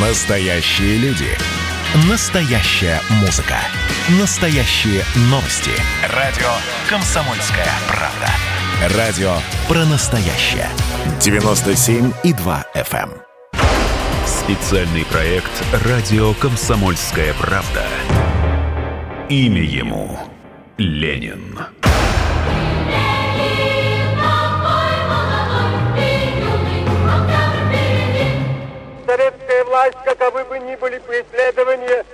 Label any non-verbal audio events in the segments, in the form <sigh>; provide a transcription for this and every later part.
Настоящие люди. Настоящая музыка. Настоящие новости. Радио «Комсомольская правда». Радио про настоящее. 97,2 FM. эм. Специальный проект «Радио Комсомольская правда». Имя ему Ленин. Каковы бы ни были преследования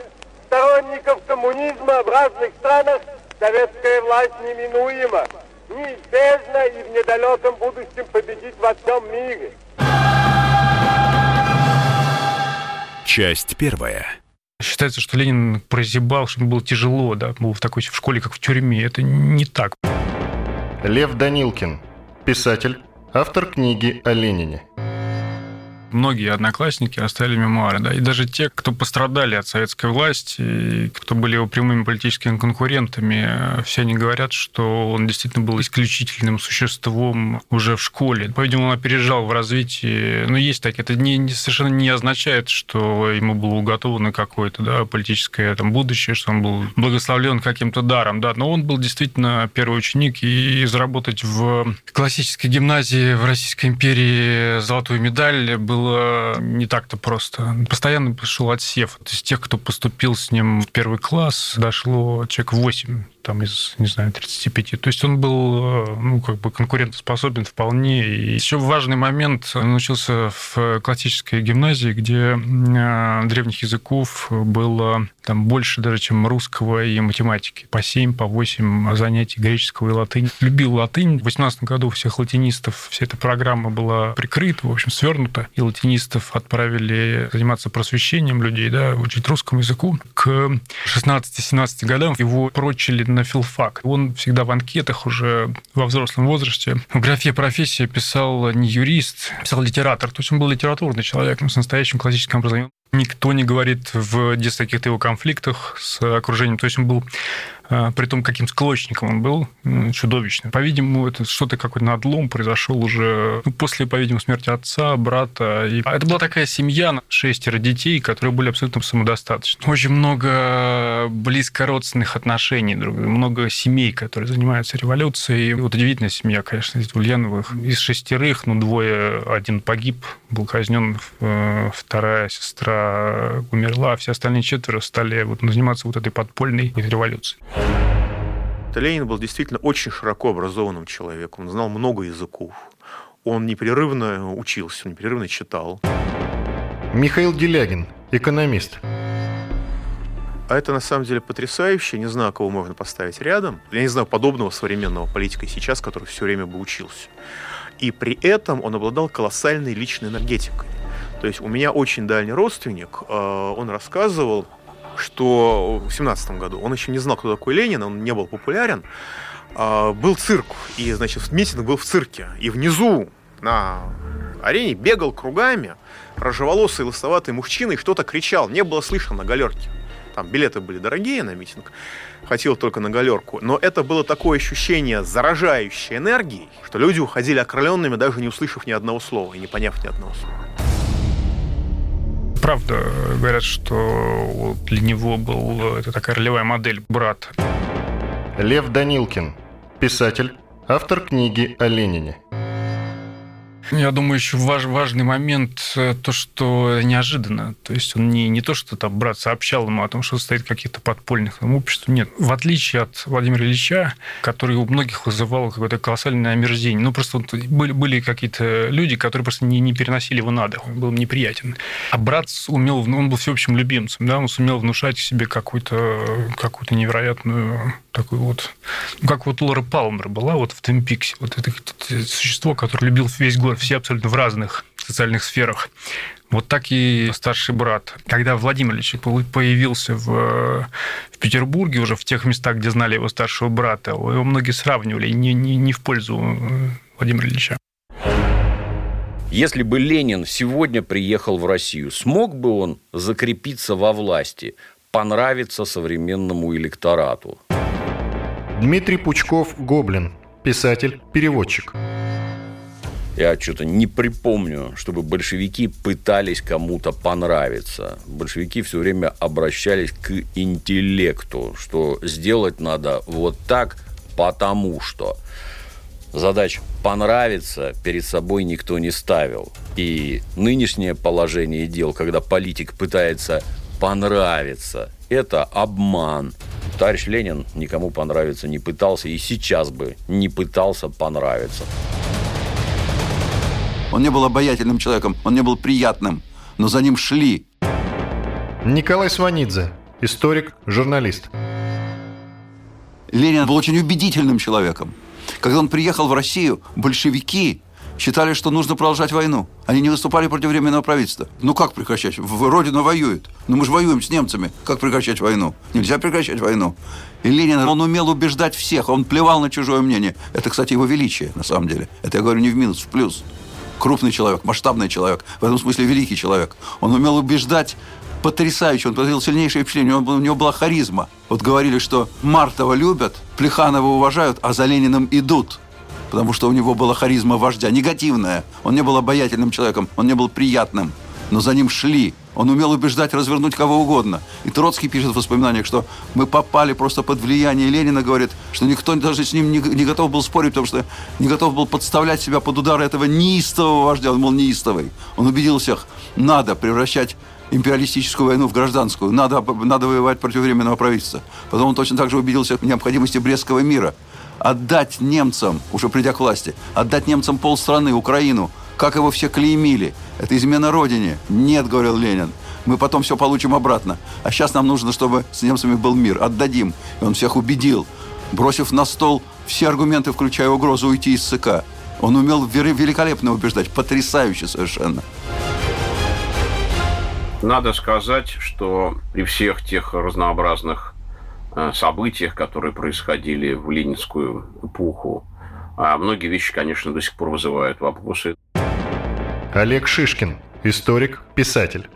сторонников коммунизма в разных странах, советская власть неминуема, неизбежно и в недалеком будущем победит во всем мире. Часть первая. Считается, что Ленин прозябал, что ему было тяжело, да, был в такой в школе, как в тюрьме. Это не так. Лев Данилкин, писатель, автор книги о Ленине. Многие одноклассники оставили мемуары, да, и даже те, кто пострадали от советской власти, и кто были его прямыми политическими конкурентами, все они говорят, что он действительно был исключительным существом уже в школе. По-видимому, он опережал в развитии. Но есть так, это не, не- совершенно не означает, что ему было уготовано какое-то да, политическое там, будущее, что он был благословлен каким-то даром. Да. Но он был действительно первый ученик, и заработать в классической гимназии в Российской империи золотую медаль было не так-то просто. Постоянно шел отсев. То есть тех, кто поступил с ним в первый класс, дошло человек 8 там из, не знаю, 35. То есть он был, э, ну, как бы конкурентоспособен вполне. И еще важный момент, он учился в классической гимназии, где э, древних языков было там больше даже, чем русского и математики. По 7, по 8 занятий греческого и латыни. Любил латынь. В 18 году всех латинистов вся эта программа была прикрыта, в общем, свернута. И латинистов отправили заниматься просвещением людей, да, учить русскому языку. К 16-17 годам его прочили на филфак. Он всегда в анкетах уже во взрослом возрасте в графе профессия писал не юрист, писал литератор. То есть он был литературный человек ну, с настоящим классическим образованием. Никто не говорит в каких-то его конфликтах с окружением. То есть он был при том, каким склочником он был, чудовищным. По-видимому, это что-то какой-то надлом произошел уже ну, после, по-видимому, смерти отца, брата. И... А это была такая семья, шестеро детей, которые были абсолютно самодостаточны. Очень много близко родственных отношений, друг- много семей, которые занимаются революцией. И Вот удивительная семья, конечно, из Ульяновых. Из шестерых, ну, двое, один погиб, был казнен, э, вторая сестра умерла, а все остальные четверо стали вот, заниматься вот этой подпольной революцией. Ленин был действительно очень широко образованным человеком, он знал много языков. Он непрерывно учился, он непрерывно читал. Михаил Делягин, экономист. А это на самом деле потрясающе. Не знаю, кого можно поставить рядом. Я не знаю подобного современного политика сейчас, который все время бы учился. И при этом он обладал колоссальной личной энергетикой. То есть у меня очень дальний родственник, э, он рассказывал, что в 17 году он еще не знал, кто такой Ленин, он не был популярен. А, Был цирк, и, значит, митинг был в цирке. И внизу на арене бегал кругами рыжеволосый лысоватый мужчина и что-то кричал. Не было слышно на галерке. Там билеты были дорогие на митинг. Хотел только на галерку. Но это было такое ощущение заражающей энергии, что люди уходили окрыленными, даже не услышав ни одного слова и не поняв ни одного слова. Правда, говорят, что для него был это такая ролевая модель брат. Лев Данилкин, писатель, автор книги о Ленине. Я думаю, еще важ, важный момент э, то, что неожиданно. То есть он не, не то, что там брат сообщал ему о том, что состоит в каких-то подпольных там, обществах. Нет. В отличие от Владимира Ильича, который у многих вызывал какое-то колоссальное омерзение. Ну, просто вот были, были какие-то люди, которые просто не, не переносили его на дух. Он был неприятен. А брат умел, он был всеобщим любимцем, да, он сумел внушать себе какую-то какую невероятную такую вот... Ну, как вот Лора Палмер была вот в Твин Пиксе. Вот это, это существо, которое любил весь город, все абсолютно в разных социальных сферах. Вот так и старший брат. Когда Владимир Ильич появился в, в Петербурге, уже в тех местах, где знали его старшего брата, его многие сравнивали не, не, не в пользу э, Владимира Ильича. Если бы Ленин сегодня приехал в Россию, смог бы он закрепиться во власти, понравиться современному электорату? Дмитрий Пучков, Гоблин, писатель, переводчик. Я что-то не припомню, чтобы большевики пытались кому-то понравиться. Большевики все время обращались к интеллекту, что сделать надо вот так, потому что задач понравиться перед собой никто не ставил. И нынешнее положение дел, когда политик пытается понравиться, это обман. Товарищ Ленин никому понравиться не пытался и сейчас бы не пытался понравиться. Он не был обаятельным человеком, он не был приятным, но за ним шли. Николай Сванидзе, историк, журналист. Ленин был очень убедительным человеком. Когда он приехал в Россию, большевики считали, что нужно продолжать войну. Они не выступали против временного правительства. Ну как прекращать? В Родина воюет. Ну мы же воюем с немцами. Как прекращать войну? Нельзя прекращать войну. И Ленин, он умел убеждать всех. Он плевал на чужое мнение. Это, кстати, его величие, на самом деле. Это я говорю не в минус, в плюс крупный человек, масштабный человек, в этом смысле великий человек. Он умел убеждать потрясающе, он произвел сильнейшее впечатление, он, у него была харизма. Вот говорили, что Мартова любят, Плеханова уважают, а за Лениным идут. Потому что у него была харизма вождя, негативная. Он не был обаятельным человеком, он не был приятным но за ним шли. Он умел убеждать, развернуть кого угодно. И Троцкий пишет в воспоминаниях, что мы попали просто под влияние Ленина, говорит, что никто даже с ним не, не готов был спорить, потому что не готов был подставлять себя под удары этого неистового вождя. Он был неистовый. Он убедил всех, надо превращать империалистическую войну в гражданскую. Надо, надо воевать против временного правительства. Потом он точно так же убедился в необходимости Брестского мира. Отдать немцам, уже придя к власти, отдать немцам полстраны, Украину – как его все клеймили. Это измена Родине. Нет, говорил Ленин. Мы потом все получим обратно. А сейчас нам нужно, чтобы с немцами был мир. Отдадим. И он всех убедил, бросив на стол все аргументы, включая угрозу уйти из ЦК. Он умел великолепно убеждать, потрясающе совершенно. Надо сказать, что при всех тех разнообразных э, событиях, которые происходили в ленинскую эпоху, а многие вещи, конечно, до сих пор вызывают вопросы. Олег Шишкин, историк, писатель.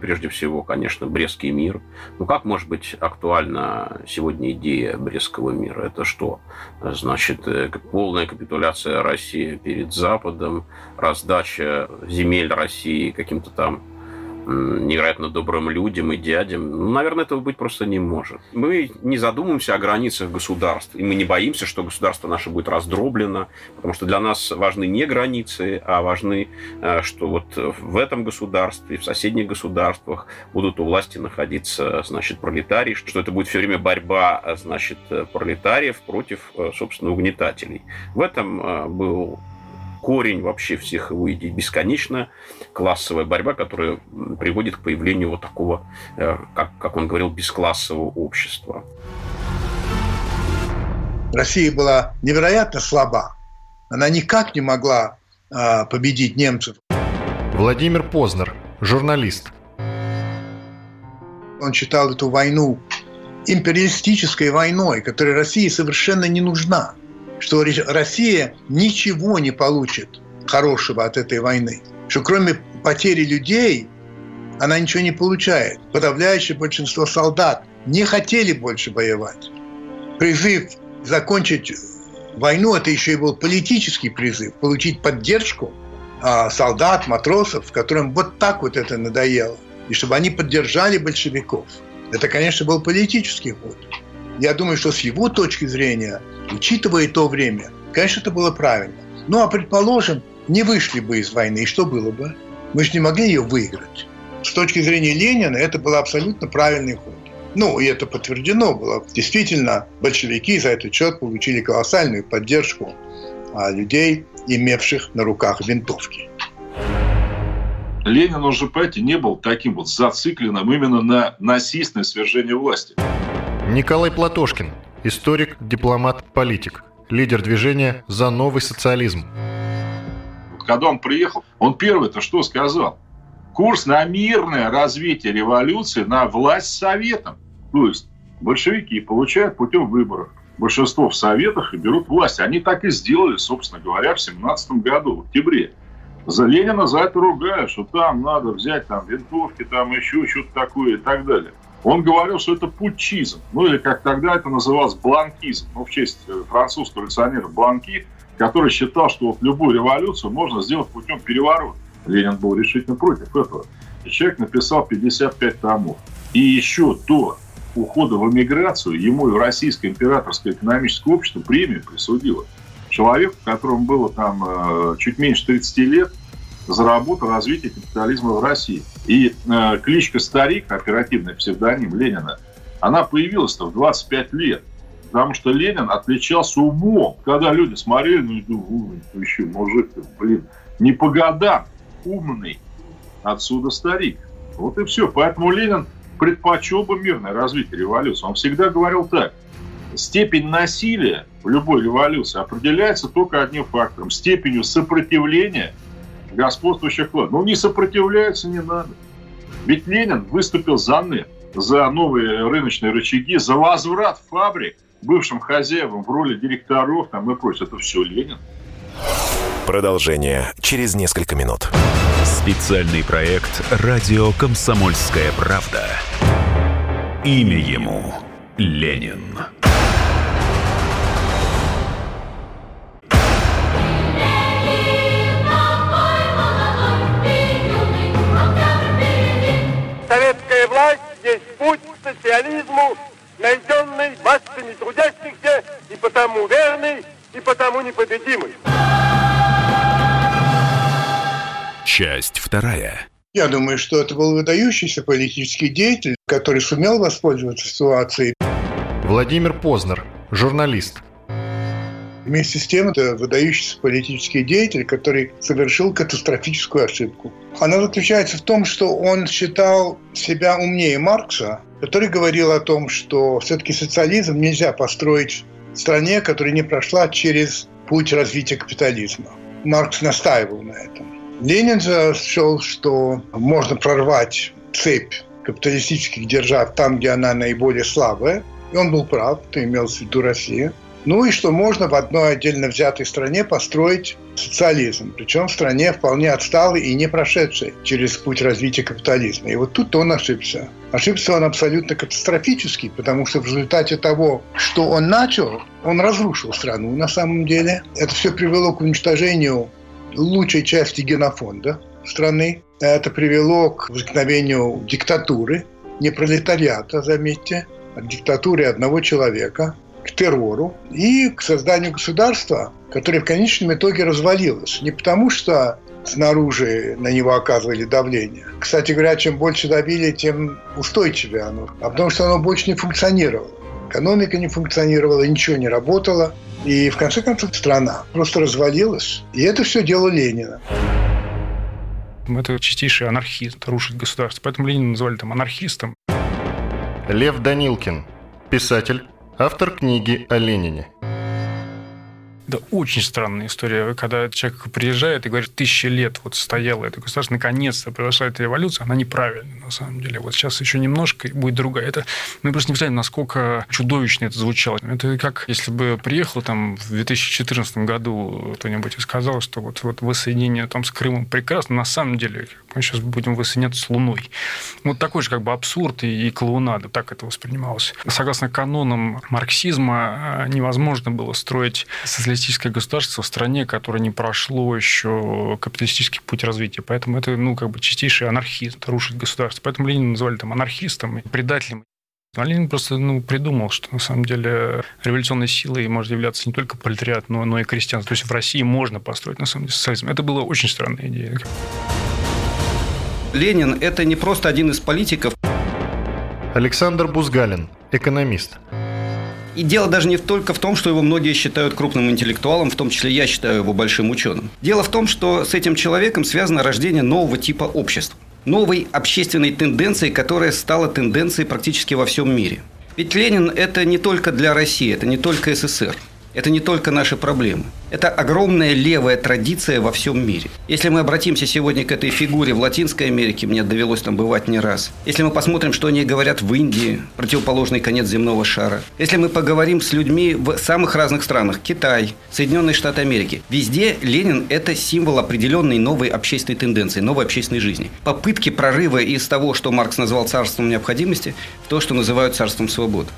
Прежде всего, конечно, Брестский мир. Ну, как может быть актуальна сегодня идея Брестского мира? Это что? Значит, э, полная капитуляция России перед Западом, раздача земель России каким-то там невероятно добрым людям и дядям. Ну, наверное, этого быть просто не может. Мы не задумываемся о границах государств, и мы не боимся, что государство наше будет раздроблено, потому что для нас важны не границы, а важны, э, что вот в этом государстве, в соседних государствах будут у власти находиться, значит, пролетарии, что это будет все время борьба, значит, пролетариев против, э, собственно, угнетателей. В этом э, был корень вообще всех его идей, бесконечно классовая борьба, которая приводит к появлению вот такого, э, как, как он говорил, бесклассового общества. Россия была невероятно слаба. Она никак не могла а, победить немцев. Владимир Познер, журналист. Он считал эту войну империалистической войной, которая России совершенно не нужна что Россия ничего не получит хорошего от этой войны, что кроме потери людей она ничего не получает. Подавляющее большинство солдат не хотели больше воевать. Призыв закончить войну – это еще и был политический призыв, получить поддержку а, солдат, матросов, которым вот так вот это надоело, и чтобы они поддержали большевиков. Это, конечно, был политический ход. Я думаю, что с его точки зрения, учитывая то время, конечно, это было правильно. Ну, а предположим, не вышли бы из войны, и что было бы? Мы же не могли ее выиграть. С точки зрения Ленина это был абсолютно правильный ход. Ну, и это подтверждено было. Действительно, большевики за этот счет получили колоссальную поддержку а, людей, имевших на руках винтовки. Ленин уже, понимаете, не был таким вот зацикленным именно на насильственное свержение власти. Николай Платошкин, историк, дипломат, политик, лидер движения «За новый социализм». Когда он приехал, он первый-то что сказал? Курс на мирное развитие революции, на власть советом. То есть большевики получают путем выборов большинство в советах и берут власть. Они так и сделали, собственно говоря, в 17 году, в октябре. За Ленина за это ругают, что там надо взять там винтовки, там еще что-то такое и так далее. Он говорил, что это путчизм, ну или как тогда это называлось бланкизм, ну в честь э, французского революционера Бланки, который считал, что вот любую революцию можно сделать путем переворота. Ленин был решительно против этого. И человек написал 55 томов. И еще до ухода в эмиграцию ему и Российское императорское экономическое общество премию присудило. Человек, которому было там э, чуть меньше 30 лет, заработал развитие капитализма в России. И э, кличка «Старик», оперативный псевдоним Ленина, она появилась-то в 25 лет. Потому что Ленин отличался умом. Когда люди смотрели, ну, думаю, ну, еще мужик, блин, не по годам, умный. Отсюда старик. Вот и все. Поэтому Ленин предпочел бы мирное развитие революции. Он всегда говорил так. Степень насилия в любой революции определяется только одним фактором. Степенью сопротивления господствующих власть. Ну, не сопротивляются, не надо. Ведь Ленин выступил за НЭП, за новые рыночные рычаги, за возврат фабрик бывшим хозяевам в роли директоров там и прочее. Это все Ленин. Продолжение через несколько минут. Специальный проект «Радио Комсомольская правда». Имя ему Ленин. Власть есть путь к социализму, найденный массами трудящихся, и потому верный, и потому непобедимый. Часть вторая. Я думаю, что это был выдающийся политический деятель, который сумел воспользоваться ситуацией. Владимир Познер, журналист. Вместе с тем, это выдающийся политический деятель, который совершил катастрофическую ошибку. Она заключается в том, что он считал себя умнее Маркса, который говорил о том, что все-таки социализм нельзя построить в стране, которая не прошла через путь развития капитализма. Маркс настаивал на этом. Ленин же что можно прорвать цепь капиталистических держав там, где она наиболее слабая. И он был прав, это имелось в виду Россия. Ну и что можно в одной отдельно взятой стране построить социализм, причем в стране вполне отсталой и не прошедшей через путь развития капитализма. И вот тут он ошибся. Ошибся он абсолютно катастрофически, потому что в результате того, что он начал, он разрушил страну на самом деле. Это все привело к уничтожению лучшей части генофонда страны. Это привело к возникновению диктатуры, не пролетариата, заметьте, а диктатуры одного человека, террору и к созданию государства, которое в конечном итоге развалилось. Не потому, что снаружи на него оказывали давление. Кстати говоря, чем больше давили, тем устойчивее оно. А потому что оно больше не функционировало. Экономика не функционировала, ничего не работало. И в конце концов страна просто развалилась. И это все дело Ленина. Это чистейший анархист, рушить государство. Поэтому Ленина называли там анархистом. Лев Данилкин, писатель, автор книги о Ленине. Да, очень странная история, когда человек приезжает и говорит, тысячи лет вот стояло это государство, наконец-то произошла эта революция, она неправильная на самом деле. Вот сейчас еще немножко и будет другая. Это мы просто не представляем, насколько чудовищно это звучало. Это как если бы приехал там в 2014 году кто-нибудь и сказал, что вот, вот воссоединение там с Крымом прекрасно, на самом деле мы сейчас будем воссоединяться с Луной. Вот такой же как бы абсурд и, и клоунада, так это воспринималось. Согласно канонам марксизма невозможно было строить социалистическое социалистическое государство в стране, которое не прошло еще капиталистический путь развития. Поэтому это, ну, как бы чистейший анархизм, рушить государство. Поэтому Ленина называли там анархистом и предателем. А Ленин просто ну, придумал, что на самом деле революционной силой может являться не только пролетариат, но, но и крестьянство. То есть в России можно построить на самом деле социализм. Это была очень странная идея. Ленин – это не просто один из политиков. Александр Бузгалин, экономист. И дело даже не только в том, что его многие считают крупным интеллектуалом, в том числе я считаю его большим ученым. Дело в том, что с этим человеком связано рождение нового типа общества. Новой общественной тенденции, которая стала тенденцией практически во всем мире. Ведь Ленин – это не только для России, это не только СССР. Это не только наши проблемы. Это огромная левая традиция во всем мире. Если мы обратимся сегодня к этой фигуре в Латинской Америке, мне довелось там бывать не раз. Если мы посмотрим, что они говорят в Индии, противоположный конец земного шара. Если мы поговорим с людьми в самых разных странах, Китай, Соединенные Штаты Америки, везде Ленин – это символ определенной новой общественной тенденции, новой общественной жизни. Попытки прорыва из того, что Маркс назвал царством необходимости, в то, что называют царством свободы.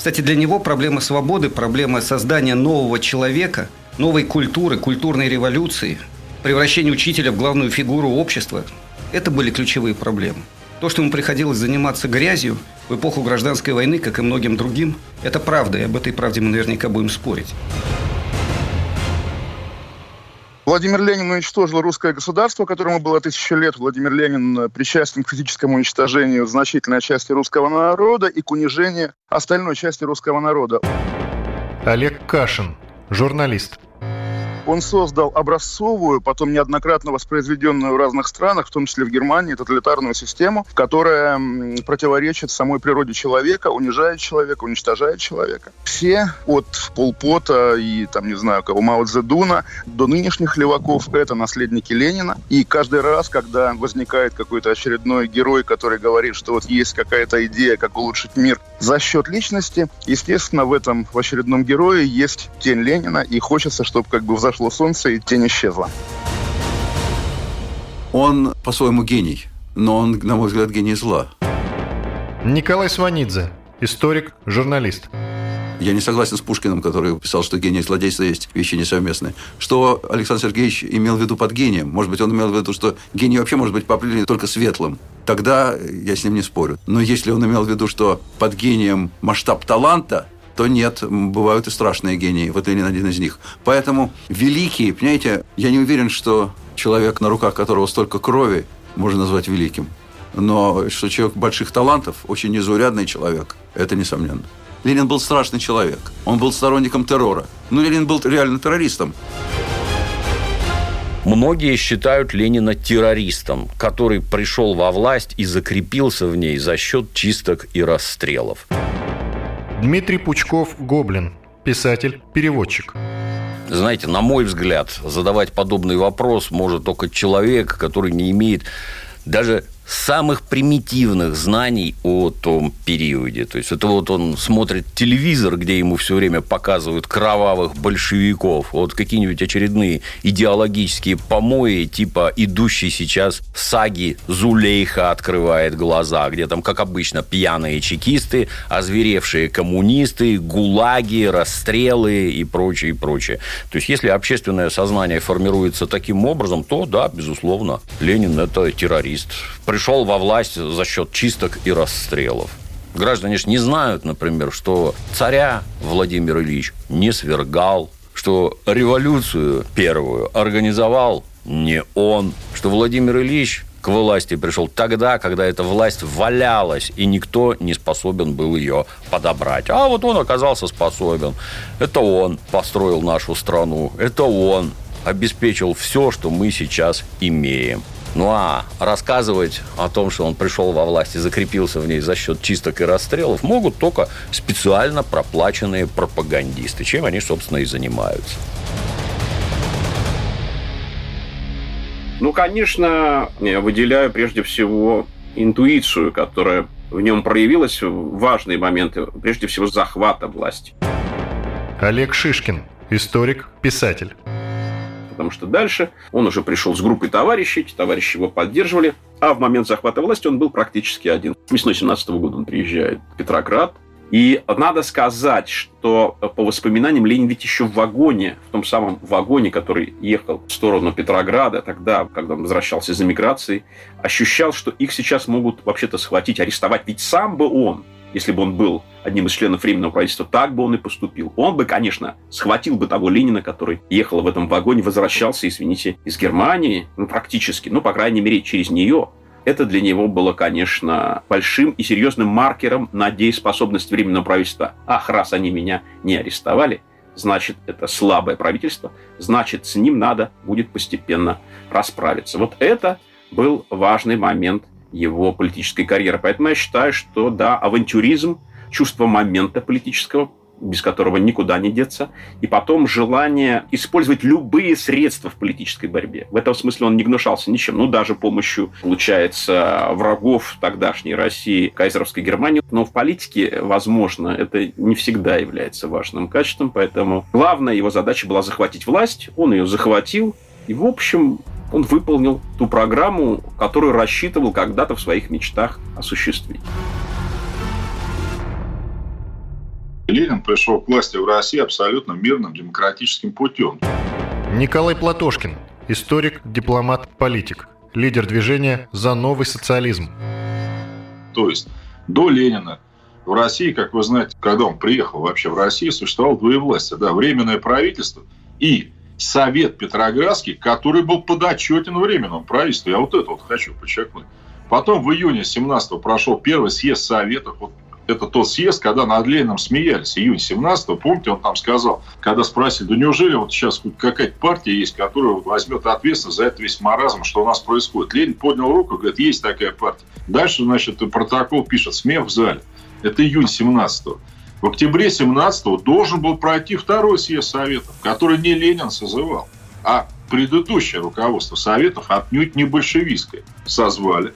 Кстати, для него проблема свободы, проблема создания нового человека, новой культуры, культурной революции, превращение учителя в главную фигуру общества – это были ключевые проблемы. То, что ему приходилось заниматься грязью в эпоху гражданской войны, как и многим другим, это правда, и об этой правде мы наверняка будем спорить. Владимир Ленин уничтожил русское государство, которому было тысяча лет. Владимир Ленин причастен к физическому уничтожению значительной части русского народа и к унижению остальной части русского народа. Олег Кашин, журналист. Он создал образцовую, потом неоднократно воспроизведенную в разных странах, в том числе в Германии, тоталитарную систему, которая противоречит самой природе человека, унижает человека, уничтожает человека. Все, от Полпота и, там, не знаю, кого, Мао Цзэдуна до нынешних леваков, это наследники Ленина. И каждый раз, когда возникает какой-то очередной герой, который говорит, что вот есть какая-то идея, как улучшить мир за счет личности, естественно, в этом в очередном герое есть тень Ленина, и хочется, чтобы как бы взошло солнце, и тень исчезла. Он по-своему гений, но он, на мой взгляд, гений зла. Николай Сванидзе, историк, журналист. Я не согласен с Пушкиным, который писал, что гений и злодейство есть вещи несовместные. Что Александр Сергеевич имел в виду под гением? Может быть, он имел в виду, что гений вообще может быть по определению только светлым. Тогда я с ним не спорю. Но если он имел в виду, что под гением масштаб таланта, то нет, бывают и страшные гении. Вот Ленин один из них. Поэтому великий, понимаете, я не уверен, что человек, на руках которого столько крови, можно назвать великим. Но что человек больших талантов, очень незаурядный человек, это несомненно. Ленин был страшный человек. Он был сторонником террора. Но Ленин был реально террористом. Многие считают Ленина террористом, который пришел во власть и закрепился в ней за счет чисток и расстрелов. Дмитрий Пучков Гоблин, писатель, переводчик. Знаете, на мой взгляд, задавать подобный вопрос может только человек, который не имеет даже самых примитивных знаний о том периоде. То есть это вот он смотрит телевизор, где ему все время показывают кровавых большевиков, вот какие-нибудь очередные идеологические помои, типа идущий сейчас саги Зулейха открывает глаза, где там, как обычно, пьяные чекисты, озверевшие коммунисты, гулаги, расстрелы и прочее, и прочее. То есть если общественное сознание формируется таким образом, то да, безусловно, Ленин это террорист пришел во власть за счет чисток и расстрелов. Граждане же не знают, например, что царя Владимир Ильич не свергал, что революцию первую организовал не он, что Владимир Ильич к власти пришел тогда, когда эта власть валялась, и никто не способен был ее подобрать. А вот он оказался способен. Это он построил нашу страну. Это он обеспечил все, что мы сейчас имеем. Ну а рассказывать о том, что он пришел во власть и закрепился в ней за счет чисток и расстрелов, могут только специально проплаченные пропагандисты, чем они, собственно, и занимаются. Ну, конечно, я выделяю прежде всего интуицию, которая в нем проявилась в важные моменты, прежде всего захвата власти. Олег Шишкин, историк, писатель потому что дальше он уже пришел с группой товарищей, эти товарищи его поддерживали, а в момент захвата власти он был практически один. Весной 17 года он приезжает в Петроград, и надо сказать, что по воспоминаниям Ленин ведь еще в вагоне, в том самом вагоне, который ехал в сторону Петрограда, тогда, когда он возвращался из эмиграции, ощущал, что их сейчас могут вообще-то схватить, арестовать. Ведь сам бы он если бы он был одним из членов Временного правительства, так бы он и поступил. Он бы, конечно, схватил бы того Ленина, который ехал в этом вагоне, возвращался, извините, из Германии, ну, практически, ну, по крайней мере, через нее. Это для него было, конечно, большим и серьезным маркером на дееспособность Временного правительства. Ах, раз они меня не арестовали, значит, это слабое правительство, значит, с ним надо будет постепенно расправиться. Вот это был важный момент его политической карьеры. Поэтому я считаю, что да, авантюризм, чувство момента политического, без которого никуда не деться, и потом желание использовать любые средства в политической борьбе. В этом смысле он не гнушался ничем, ну, даже помощью, получается, врагов тогдашней России, кайзеровской Германии. Но в политике, возможно, это не всегда является важным качеством, поэтому главная его задача была захватить власть, он ее захватил, и, в общем, он выполнил ту программу, которую рассчитывал когда-то в своих мечтах осуществить. Ленин пришел к власти в России абсолютно мирным демократическим путем. Николай Платошкин, историк, дипломат, политик, лидер движения «За новый социализм». То есть до Ленина в России, как вы знаете, когда он приехал вообще в Россию, существовало двоевластие. Да, временное правительство и Совет Петроградский, который был подотчетен временному правительству. Я вот это вот хочу подчеркнуть. Потом в июне 17-го прошел первый съезд Советов. Вот это тот съезд, когда над Лениным смеялись. Июнь 17-го, помните, он там сказал, когда спросили, да неужели вот сейчас какая-то партия есть, которая возьмет ответственность за это весь маразм, что у нас происходит. Ленин поднял руку говорит, есть такая партия. Дальше, значит, протокол пишет, смех в зале. Это июнь 17-го. В октябре 17-го должен был пройти второй съезд Советов, который не Ленин созывал, а предыдущее руководство Советов отнюдь не большевистское созвали.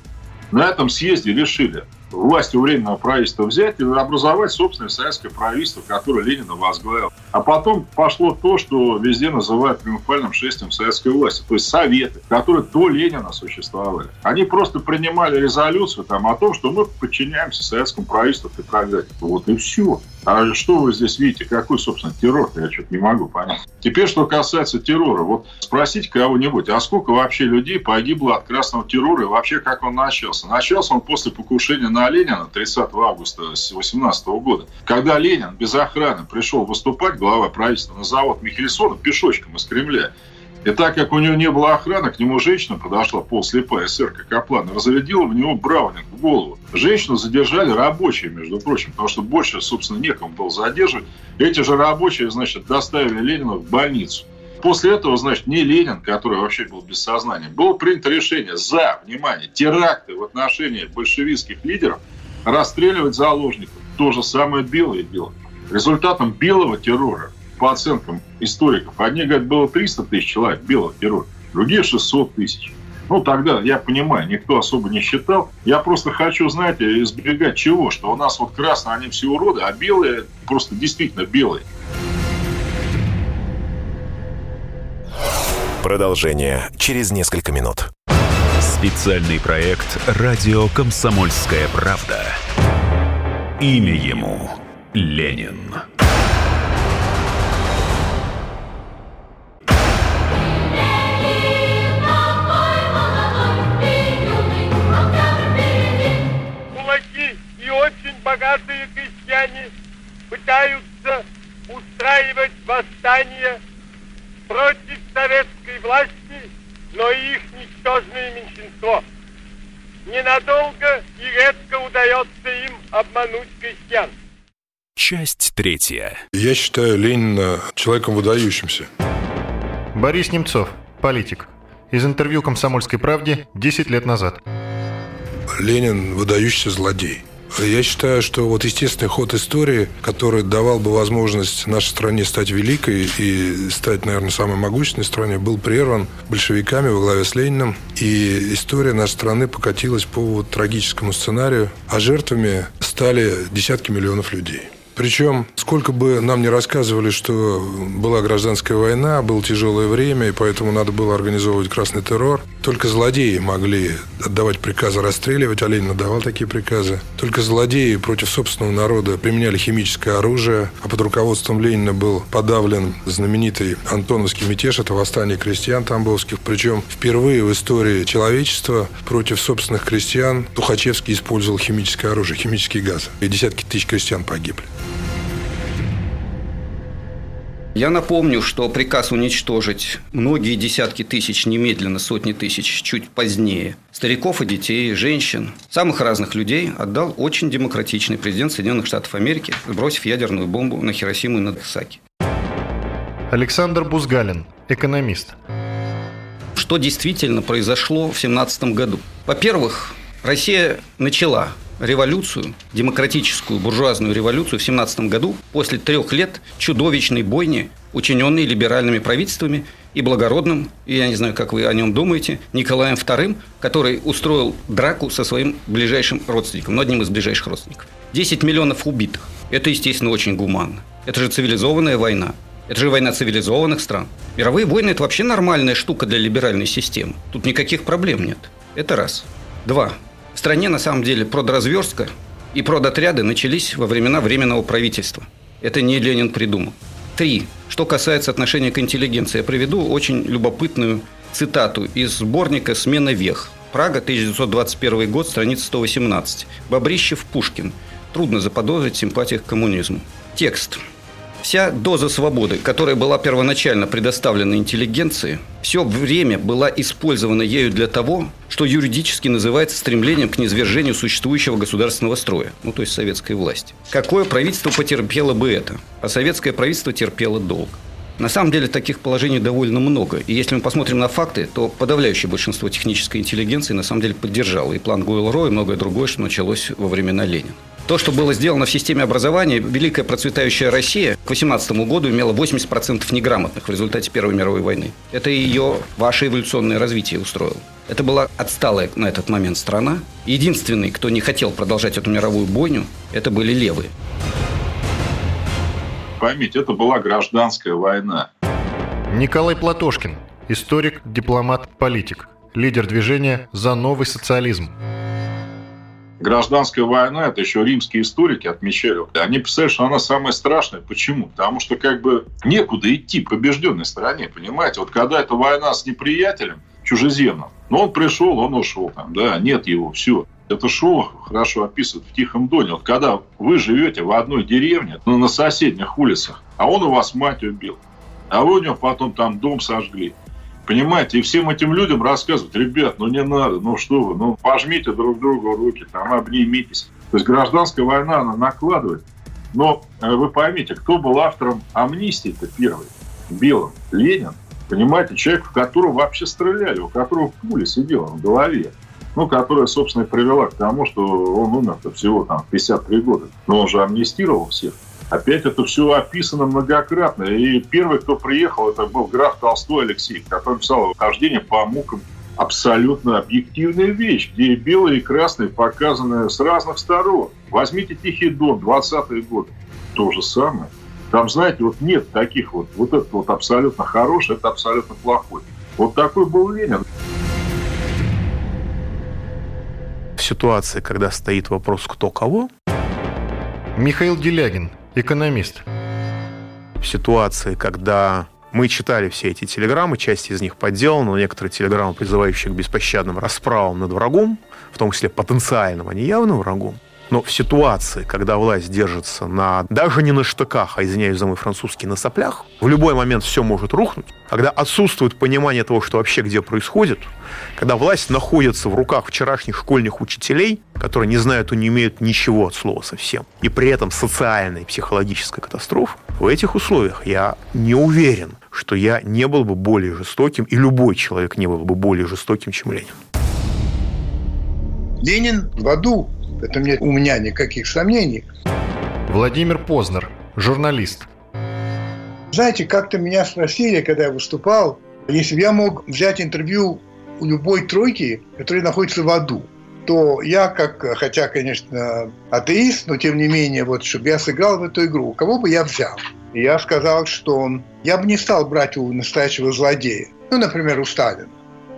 На этом съезде решили власть у Временного правительства взять и образовать собственное советское правительство, которое Ленина возглавил. А потом пошло то, что везде называют триумфальным шествием советской власти. То есть советы, которые до Ленина существовали. Они просто принимали резолюцию там, о том, что мы подчиняемся советскому правительству в Петрограде. Вот и все. А что вы здесь видите? Какой, собственно, террор? Я что-то не могу понять. Теперь, что касается террора. Вот спросите кого-нибудь, а сколько вообще людей погибло от красного террора и вообще как он начался? Начался он после покушения на Ленина 30 августа 2018 года, когда Ленин без охраны пришел выступать, глава правительства, на завод Михельсона пешочком из Кремля. И так как у него не было охраны, к нему женщина подошла, полслепая СРК Каплан, разрядила в него браунинг в голову. Женщину задержали рабочие, между прочим, потому что больше, собственно, некому было задерживать. Эти же рабочие, значит, доставили Ленина в больницу. После этого, значит, не Ленин, который вообще был без сознания, было принято решение за, внимание, теракты в отношении большевистских лидеров расстреливать заложников. То же самое белое дело. Результатом белого террора по оценкам историков, одни говорят, было 300 тысяч человек белых героев, другие 600 тысяч. Ну, тогда, я понимаю, никто особо не считал. Я просто хочу, знаете, избегать чего? Что у нас вот красные, они все уроды, а белые просто действительно белые. Продолжение через несколько минут. Специальный проект «Радио Комсомольская правда». Имя ему Ленин. Часть третья. Я считаю Ленина человеком выдающимся. Борис Немцов, политик. Из интервью «Комсомольской правде» 10 лет назад. Ленин выдающийся злодей. Я считаю, что вот естественный ход истории, который давал бы возможность нашей стране стать великой и стать, наверное, самой могущественной стране, был прерван большевиками во главе с Лениным. И история нашей страны покатилась по вот трагическому сценарию, а жертвами стали десятки миллионов людей. Причем, сколько бы нам не рассказывали, что была гражданская война, было тяжелое время, и поэтому надо было организовывать красный террор, только злодеи могли отдавать приказы расстреливать, а Ленин отдавал такие приказы. Только злодеи против собственного народа применяли химическое оружие, а под руководством Ленина был подавлен знаменитый Антоновский мятеж, это восстание крестьян тамбовских. Причем впервые в истории человечества против собственных крестьян Тухачевский использовал химическое оружие, химический газ. И десятки тысяч крестьян погибли. Я напомню, что приказ уничтожить многие десятки тысяч, немедленно сотни тысяч, чуть позднее, стариков и детей, женщин, самых разных людей отдал очень демократичный президент Соединенных Штатов Америки, бросив ядерную бомбу на Хиросиму и Нагасаки. Александр Бузгалин, экономист. Что действительно произошло в 17 году? Во-первых, Россия начала революцию, демократическую буржуазную революцию в 17 году после трех лет чудовищной бойни, учиненной либеральными правительствами и благородным, и я не знаю, как вы о нем думаете, Николаем II, который устроил драку со своим ближайшим родственником, ну, одним из ближайших родственников. 10 миллионов убитых. Это, естественно, очень гуманно. Это же цивилизованная война. Это же война цивилизованных стран. Мировые войны – это вообще нормальная штука для либеральной системы. Тут никаких проблем нет. Это раз. Два. В стране, на самом деле, продразверстка и продотряды начались во времена Временного правительства. Это не Ленин придумал. Три. Что касается отношения к интеллигенции, я приведу очень любопытную цитату из сборника «Смена вех». Прага, 1921 год, страница 118. Бобрищев, Пушкин. Трудно заподозрить симпатиях к коммунизму. Текст. Вся доза свободы, которая была первоначально предоставлена интеллигенции, все время была использована ею для того, что юридически называется стремлением к низвержению существующего государственного строя, ну то есть советской власти. Какое правительство потерпело бы это? А советское правительство терпело долг. На самом деле таких положений довольно много. И если мы посмотрим на факты, то подавляющее большинство технической интеллигенции на самом деле поддержало и план Гойл-Ро, и многое другое, что началось во времена Ленина. То, что было сделано в системе образования, великая процветающая Россия к 18 году имела 80% неграмотных в результате Первой мировой войны. Это ее ваше эволюционное развитие устроило. Это была отсталая на этот момент страна. Единственный, кто не хотел продолжать эту мировую бойню, это были левые. Поймите, это была гражданская война. Николай Платошкин, историк, дипломат, политик, лидер движения «За новый социализм». Гражданская война, это еще римские историки отмечали. Они писали, что она самая страшная. Почему? Потому что как бы некуда идти побежденной стране, понимаете? Вот когда это война с неприятелем, чужеземным, но он пришел, он ушел, там, да, нет его, все. Это Шолохов хорошо описывает в «Тихом доне». Вот когда вы живете в одной деревне, ну, на соседних улицах, а он у вас мать убил, а вы у него потом там дом сожгли. Понимаете, и всем этим людям рассказывают, ребят, ну не надо, ну что вы, ну пожмите друг другу руки, там обнимитесь. То есть гражданская война, она накладывает. Но э, вы поймите, кто был автором амнистии-то первый? Белым. Ленин. Понимаете, человек, в которого вообще стреляли, у которого пуля сидела в голове. Ну, которая, собственно, и привела к тому, что он умер всего там 53 года. Но он же амнистировал всех. Опять это все описано многократно. И первый, кто приехал, это был граф Толстой Алексей, который писал «Хождение по мукам». Абсолютно объективная вещь, где белые и красные показаны с разных сторон. Возьмите «Тихий дон», 20-е годы. То же самое. Там, знаете, вот нет таких вот, вот это вот абсолютно хороший, это абсолютно плохой. Вот такой был Ленин. В ситуации, когда стоит вопрос «кто кого», Михаил Делягин, экономист. В ситуации, когда мы читали все эти телеграммы, часть из них подделана, но некоторые телеграммы, призывающие к беспощадным расправам над врагом, в том числе потенциальным, а не явным врагом, но в ситуации, когда власть держится на даже не на штыках, а, извиняюсь за мой французский, на соплях, в любой момент все может рухнуть, когда отсутствует понимание того, что вообще где происходит, когда власть находится в руках вчерашних школьных учителей, которые не знают и не имеют ничего от слова совсем, и при этом социальная и психологическая катастрофа, в этих условиях я не уверен, что я не был бы более жестоким, и любой человек не был бы более жестоким, чем Ленин. Ленин в аду это мне, у меня никаких сомнений. Владимир Познер, журналист. Знаете, как-то меня спросили, когда я выступал, если бы я мог взять интервью у любой тройки, которая находится в аду, то я, как, хотя, конечно, атеист, но тем не менее, вот, чтобы я сыграл в эту игру, кого бы я взял? Я сказал, что я бы не стал брать у настоящего злодея. Ну, например, у Сталина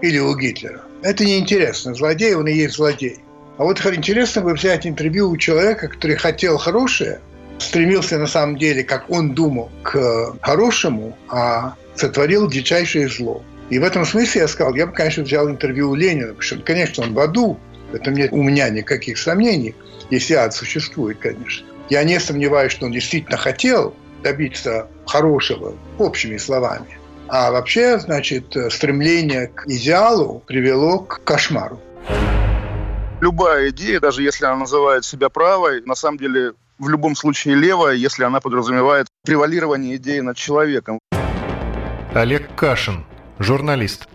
или у Гитлера. Это неинтересно. Злодей, он и есть злодей. А вот интересно бы взять интервью у человека, который хотел хорошее, стремился на самом деле, как он думал, к хорошему, а сотворил дичайшее зло. И в этом смысле я сказал, я бы, конечно, взял интервью у Ленина, потому что, конечно, он в аду, это нет у меня никаких сомнений, если ад существует, конечно. Я не сомневаюсь, что он действительно хотел добиться хорошего, общими словами. А вообще, значит, стремление к идеалу привело к кошмару любая идея, даже если она называет себя правой, на самом деле в любом случае левая, если она подразумевает превалирование идеи над человеком. Олег Кашин, журналист.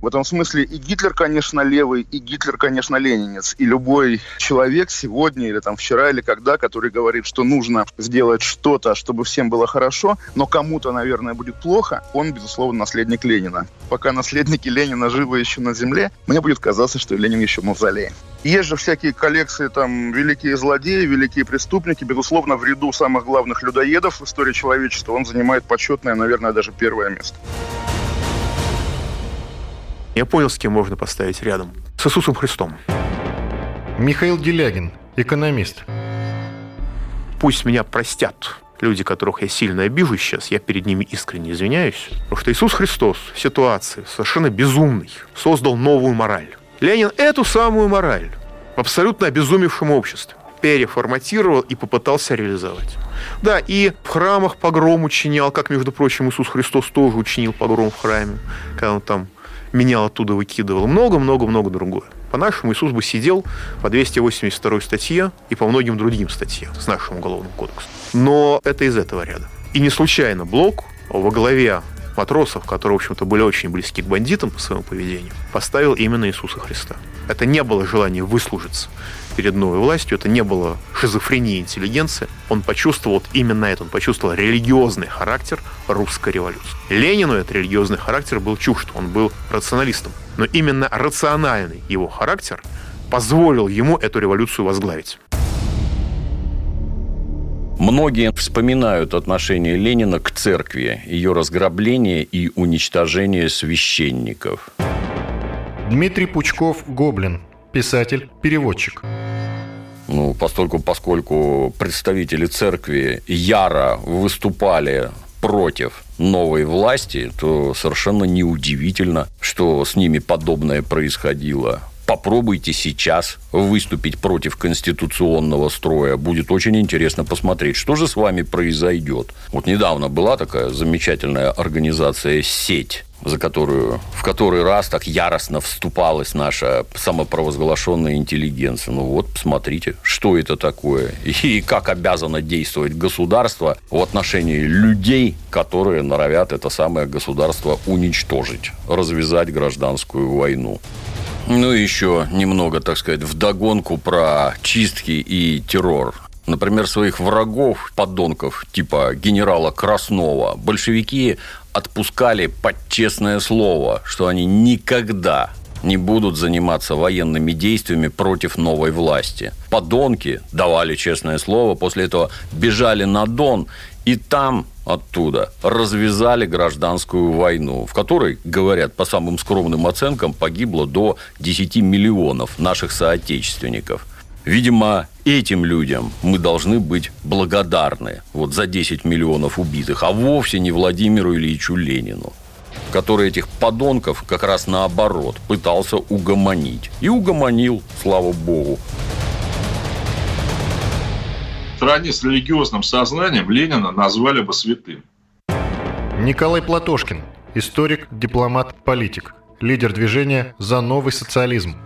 В этом смысле и Гитлер, конечно, левый, и Гитлер, конечно, ленинец. И любой человек сегодня или там вчера или когда, который говорит, что нужно сделать что-то, чтобы всем было хорошо, но кому-то, наверное, будет плохо, он, безусловно, наследник Ленина. Пока наследники Ленина живы еще на земле, мне будет казаться, что Ленин еще в мавзолее. Есть же всякие коллекции, там, великие злодеи, великие преступники. Безусловно, в ряду самых главных людоедов в истории человечества он занимает почетное, наверное, даже первое место. Я понял, с кем можно поставить рядом. С Иисусом Христом. Михаил Делягин, экономист. пусть меня простят люди, которых я сильно обижу сейчас, я перед ними искренне извиняюсь, потому что Иисус Христос в ситуации совершенно безумный создал новую мораль. Ленин эту самую мораль в абсолютно обезумевшем обществе переформатировал и попытался реализовать. Да, и в храмах погром учинял, как, между прочим, Иисус Христос тоже учинил погром в храме, когда он там меня оттуда выкидывал. Много-много-много другое. По-нашему, Иисус бы сидел по 282 статье и по многим другим статьям с нашим уголовным кодексом. Но это из этого ряда. И не случайно Блок во главе матросов, которые, в общем-то, были очень близки к бандитам по своему поведению, поставил именно Иисуса Христа. Это не было желание выслужиться перед новой властью, это не было шизофрении интеллигенции. Он почувствовал именно это, он почувствовал религиозный характер русской революции. Ленину этот религиозный характер был чужд, он был рационалистом. Но именно рациональный его характер позволил ему эту революцию возглавить. Многие вспоминают отношение Ленина к церкви, ее разграбление и уничтожение священников. Дмитрий Пучков Гоблин, писатель, переводчик. Ну, постольку, поскольку представители церкви яро выступали против новой власти, то совершенно неудивительно, что с ними подобное происходило. Попробуйте сейчас выступить против конституционного строя. Будет очень интересно посмотреть, что же с вами произойдет. Вот недавно была такая замечательная организация «Сеть», за которую в который раз так яростно вступалась наша самопровозглашенная интеллигенция. Ну вот, посмотрите, что это такое <laughs> и как обязано действовать государство в отношении людей, которые норовят это самое государство уничтожить, развязать гражданскую войну. Ну и еще немного, так сказать, вдогонку про чистки и террор. Например, своих врагов, подонков, типа генерала Краснова, большевики отпускали под честное слово, что они никогда не будут заниматься военными действиями против новой власти. Подонки давали честное слово, после этого бежали на Дон, и там оттуда развязали гражданскую войну, в которой, говорят, по самым скромным оценкам, погибло до 10 миллионов наших соотечественников. Видимо, этим людям мы должны быть благодарны вот за 10 миллионов убитых, а вовсе не Владимиру Ильичу Ленину который этих подонков как раз наоборот пытался угомонить. И угомонил, слава богу стране с религиозным сознанием Ленина назвали бы святым. Николай Платошкин, историк, дипломат, политик, лидер движения «За новый социализм».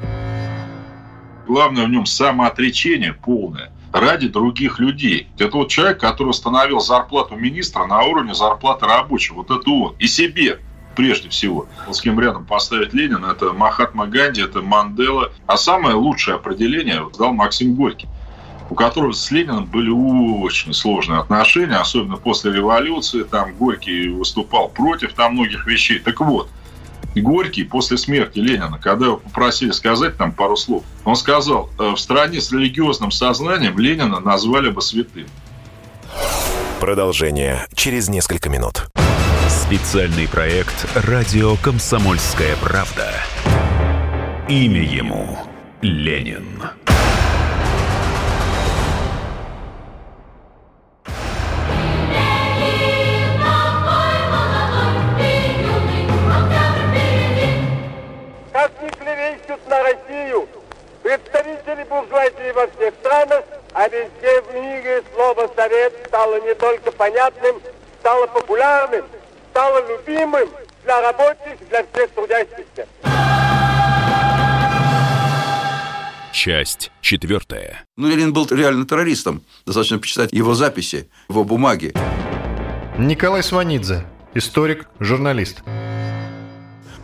Главное в нем самоотречение полное ради других людей. Это вот человек, который установил зарплату министра на уровне зарплаты рабочего. Вот это он. И себе прежде всего. С кем рядом поставить Ленина, это Махатма Ганди, это Мандела. А самое лучшее определение дал Максим Горький у которого с Лениным были очень сложные отношения, особенно после революции. Там Горький выступал против там многих вещей. Так вот, Горький после смерти Ленина, когда его попросили сказать там пару слов, он сказал, «Э, в стране с религиозным сознанием Ленина назвали бы святым. Продолжение через несколько минут. Специальный проект «Радио Комсомольская правда». Имя ему Ленин. Понятным, стало популярным, стало любимым для рабочих, для всех трудящихся. Часть четвертая. Ну, Ленин был реально террористом. Достаточно почитать его записи, его бумаги. Николай Сванидзе, историк, журналист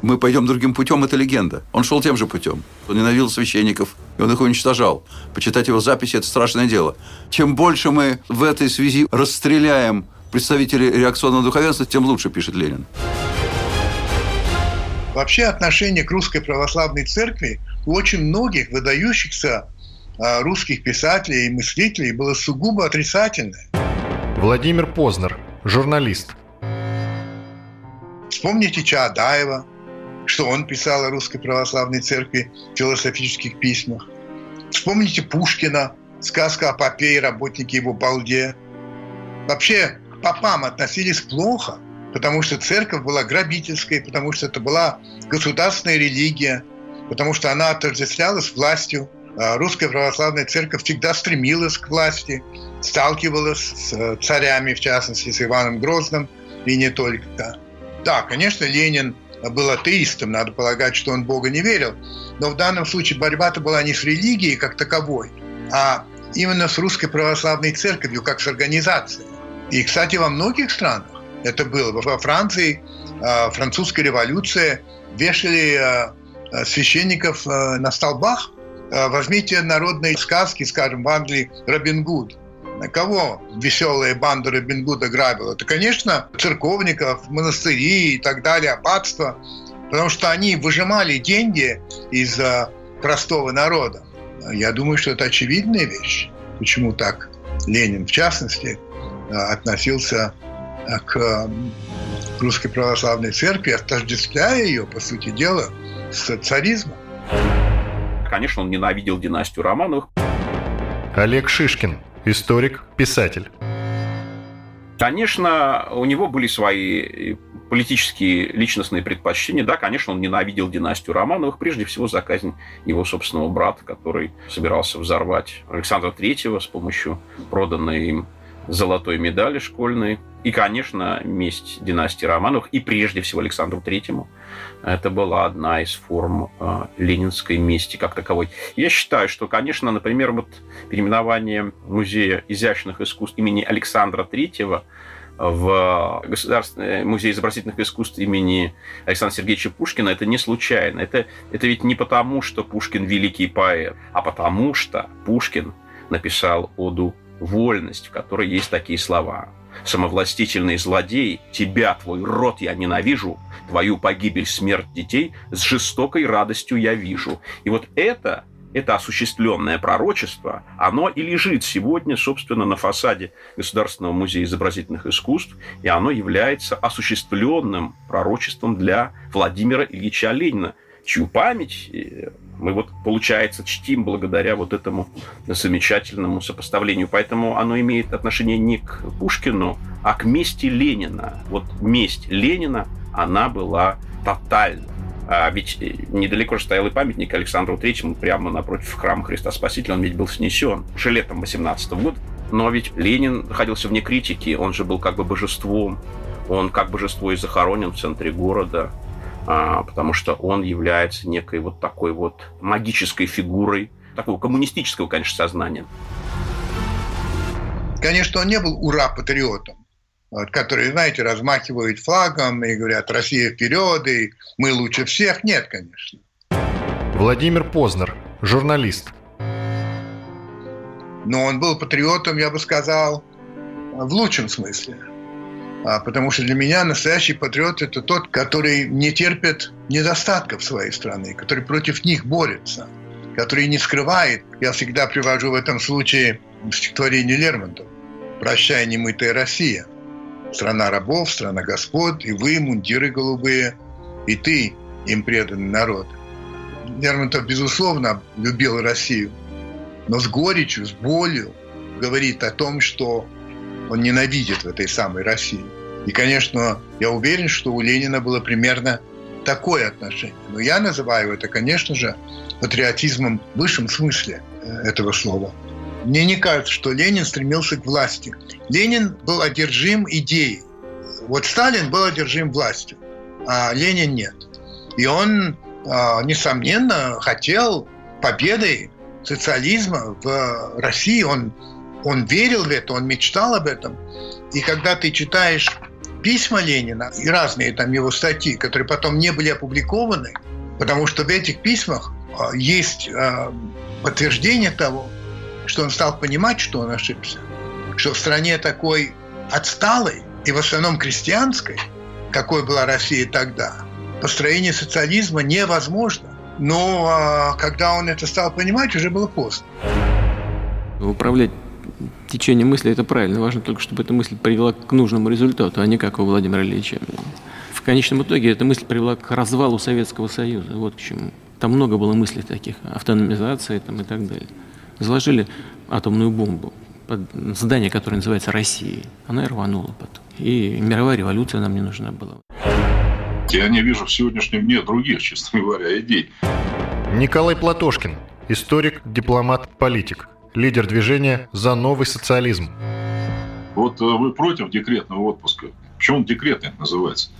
мы пойдем другим путем, это легенда. Он шел тем же путем. Он ненавидел священников, и он их уничтожал. Почитать его записи – это страшное дело. Чем больше мы в этой связи расстреляем представителей реакционного духовенства, тем лучше, пишет Ленин. Вообще отношение к русской православной церкви у очень многих выдающихся а, русских писателей и мыслителей было сугубо отрицательное. Владимир Познер, журналист. Вспомните Чаадаева, что он писал о русской православной церкви в философических письмах. Вспомните Пушкина, сказка о попе и работнике его балде. Вообще, к попам относились плохо, потому что церковь была грабительской, потому что это была государственная религия, потому что она отождествлялась властью. А русская православная церковь всегда стремилась к власти, сталкивалась с царями, в частности, с Иваном Грозным, и не только. Да, конечно, Ленин был атеистом, надо полагать, что он Бога не верил, но в данном случае борьба-то была не с религией как таковой, а именно с русской православной церковью, как с организацией. И, кстати, во многих странах это было. Во Франции а, французская революция вешали а, а, священников на столбах. Возьмите народные сказки, скажем, в Англии Робин Гуд. Кого веселая банда Робин Гуда грабила? Это, конечно, церковников, монастыри и так далее, аббатства. Потому что они выжимали деньги из простого народа. Я думаю, что это очевидная вещь. Почему так Ленин, в частности, относился к русской православной церкви, отождествляя ее, по сути дела, с царизмом. Конечно, он ненавидел династию Романовых. Олег Шишкин, историк, писатель. Конечно, у него были свои политические личностные предпочтения. Да, конечно, он ненавидел династию Романовых, прежде всего за казнь его собственного брата, который собирался взорвать Александра Третьего с помощью проданной им золотой медали школьной. И, конечно, месть династии Романовых, и прежде всего Александру Третьему. Это была одна из форм э, ленинской мести как таковой. Я считаю, что, конечно, например, вот переименование Музея изящных искусств имени Александра Третьего в Государственный музей изобразительных искусств имени Александра Сергеевича Пушкина, это не случайно. Это, это ведь не потому, что Пушкин великий поэт, а потому что Пушкин написал оду вольность, в которой есть такие слова. Самовластительный злодей, тебя, твой род я ненавижу, твою погибель, смерть детей с жестокой радостью я вижу. И вот это это осуществленное пророчество, оно и лежит сегодня, собственно, на фасаде Государственного музея изобразительных искусств, и оно является осуществленным пророчеством для Владимира Ильича Ленина, чью память э, мы вот, получается, чтим благодаря вот этому замечательному сопоставлению. Поэтому оно имеет отношение не к Пушкину, а к мести Ленина. Вот месть Ленина, она была тотальна. А ведь э, недалеко же стоял и памятник Александру Третьему прямо напротив храма Христа Спасителя. Он ведь был снесен уже летом 18 года. Но ведь Ленин находился вне критики. Он же был как бы божеством. Он как божество и захоронен в центре города. А, потому что он является некой вот такой вот магической фигурой такого коммунистического, конечно, сознания. Конечно, он не был ура-патриотом, который, знаете, размахивают флагом и говорят «Россия вперед!» и «Мы лучше всех». Нет, конечно. Владимир Познер, журналист. Но он был патриотом, я бы сказал, в лучшем смысле – потому что для меня настоящий патриот – это тот, который не терпит недостатков своей страны, который против них борется, который не скрывает. Я всегда привожу в этом случае стихотворение Лермонтова «Прощай, немытая Россия». Страна рабов, страна господ, и вы, мундиры голубые, и ты, им преданный народ. Лермонтов, безусловно, любил Россию, но с горечью, с болью говорит о том, что он ненавидит в этой самой России. И, конечно, я уверен, что у Ленина было примерно такое отношение. Но я называю это, конечно же, патриотизмом в высшем смысле э, этого слова. Мне не кажется, что Ленин стремился к власти. Ленин был одержим идеей. Вот Сталин был одержим властью, а Ленин нет. И он, а, несомненно, хотел победы социализма в России. Он он верил в это, он мечтал об этом. И когда ты читаешь письма Ленина и разные там его статьи, которые потом не были опубликованы, потому что в этих письмах а, есть а, подтверждение того, что он стал понимать, что он ошибся, что в стране такой отсталой и в основном крестьянской, какой была Россия тогда, построение социализма невозможно. Но а, когда он это стал понимать, уже было поздно. Управлять течение мысли – это правильно. Важно только, чтобы эта мысль привела к нужному результату, а не как у Владимира Ильича. В конечном итоге эта мысль привела к развалу Советского Союза. Вот к чему. Там много было мыслей таких, автономизации там, и так далее. заложили атомную бомбу под здание, которое называется Россией. Она и рванула потом. И мировая революция нам не нужна была. Я не вижу в сегодняшнем дне других, честно говоря, идей. Николай Платошкин, историк, дипломат, политик, лидер движения «За новый социализм». Вот э, вы против декретного отпуска. Почему он декретный называется?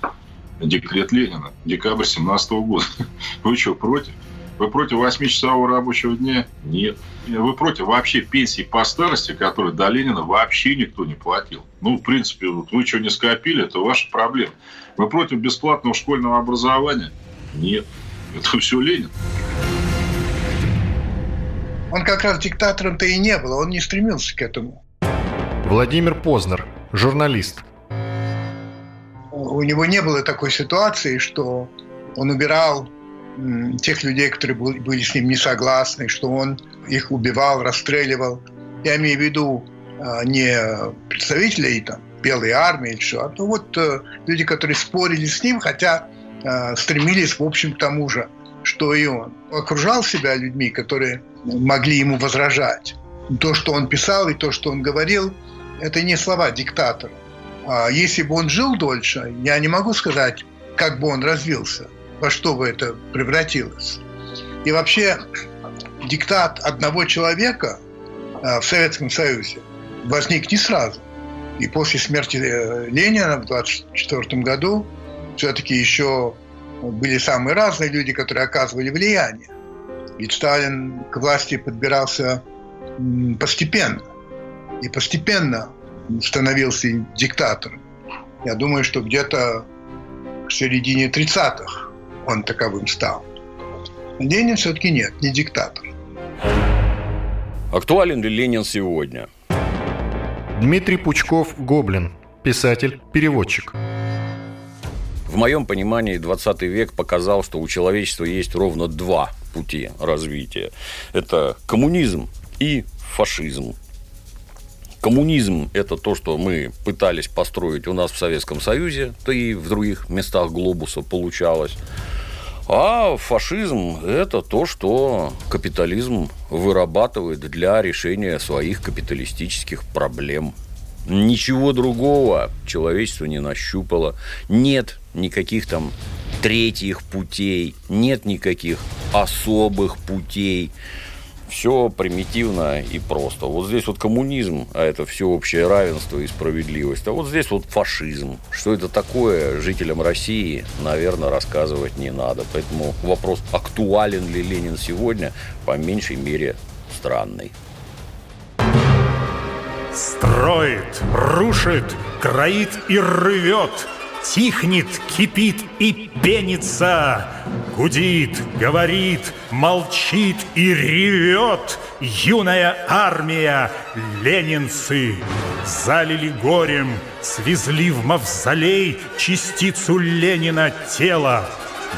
Декрет Ленина, декабрь 17 года. <laughs> Вы что, против? Вы против 8-часового рабочего дня? Нет. Вы против вообще пенсии по старости, которые до Ленина вообще никто не платил? Ну, в принципе, вот вы что не скопили, это ваша проблема. Вы против бесплатного школьного образования? Нет. Это все Ленин. Он как раз диктатором-то и не был, он не стремился к этому. Владимир Познер, журналист. У него не было такой ситуации, что он убирал тех людей, которые были с ним не согласны, что он их убивал, расстреливал. Я имею в виду а, не представителей там, белой армии или что, а то вот э, люди, которые спорили с ним, хотя э, стремились, в общем, к тому же, что и он. Окружал себя людьми, которые могли ему возражать. То, что он писал и то, что он говорил, это не слова диктатора. А если бы он жил дольше, я не могу сказать, как бы он развился, во что бы это превратилось. И вообще диктат одного человека а, в Советском Союзе возник не сразу. И после смерти э, Ленина в 1924 году все-таки еще были самые разные люди, которые оказывали влияние. Ведь Сталин к власти подбирался постепенно. И постепенно становился диктатором. Я думаю, что где-то к середине 30-х он таковым стал. Ленин все-таки нет, не диктатор. Актуален ли Ленин сегодня? Дмитрий Пучков Гоблин, писатель, переводчик. В моем понимании 20 век показал, что у человечества есть ровно два пути развития. Это коммунизм и фашизм. Коммунизм – это то, что мы пытались построить у нас в Советском Союзе, да и в других местах глобуса получалось. А фашизм – это то, что капитализм вырабатывает для решения своих капиталистических проблем. Ничего другого человечество не нащупало. Нет никаких там третьих путей, нет никаких особых путей все примитивно и просто. Вот здесь вот коммунизм, а это всеобщее равенство и справедливость. А вот здесь вот фашизм. Что это такое жителям России, наверное, рассказывать не надо. Поэтому вопрос, актуален ли Ленин сегодня, по меньшей мере странный. Строит, рушит, кроит и рвет – Тихнет, кипит и пенится, Гудит, говорит, молчит и ревет Юная армия, ленинцы Залили горем, свезли в мавзолей Частицу Ленина тела.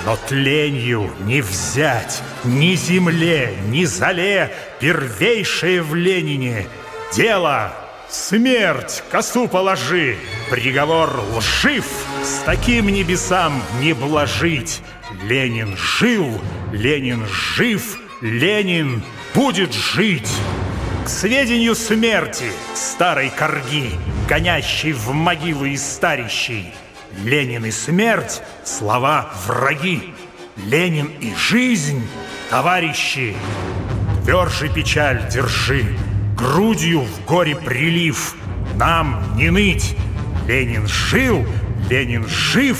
Но тленью не взять ни земле, ни зале Первейшее в Ленине дело Смерть косу положи, приговор лжив, С таким небесам не блажить. Ленин жил, Ленин жив, Ленин будет жить. К сведению смерти старой корги, Гонящей в могилу и старящей, Ленин и смерть — слова враги, Ленин и жизнь — товарищи. Тверже печаль держи, грудью в горе прилив. Нам не ныть. Ленин жил, Ленин жив,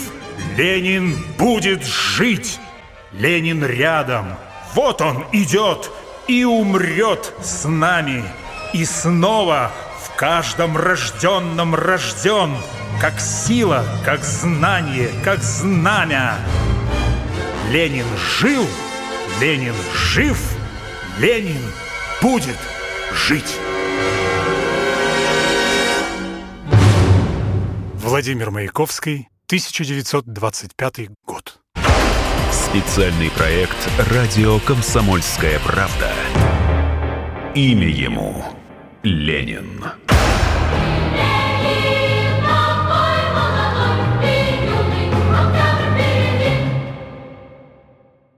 Ленин будет жить. Ленин рядом. Вот он идет и умрет с нами. И снова в каждом рожденном рожден, как сила, как знание, как знамя. Ленин жил, Ленин жив, Ленин будет жить. Владимир Маяковский, 1925 год. Специальный проект «Радио Комсомольская правда». Имя ему Ленин.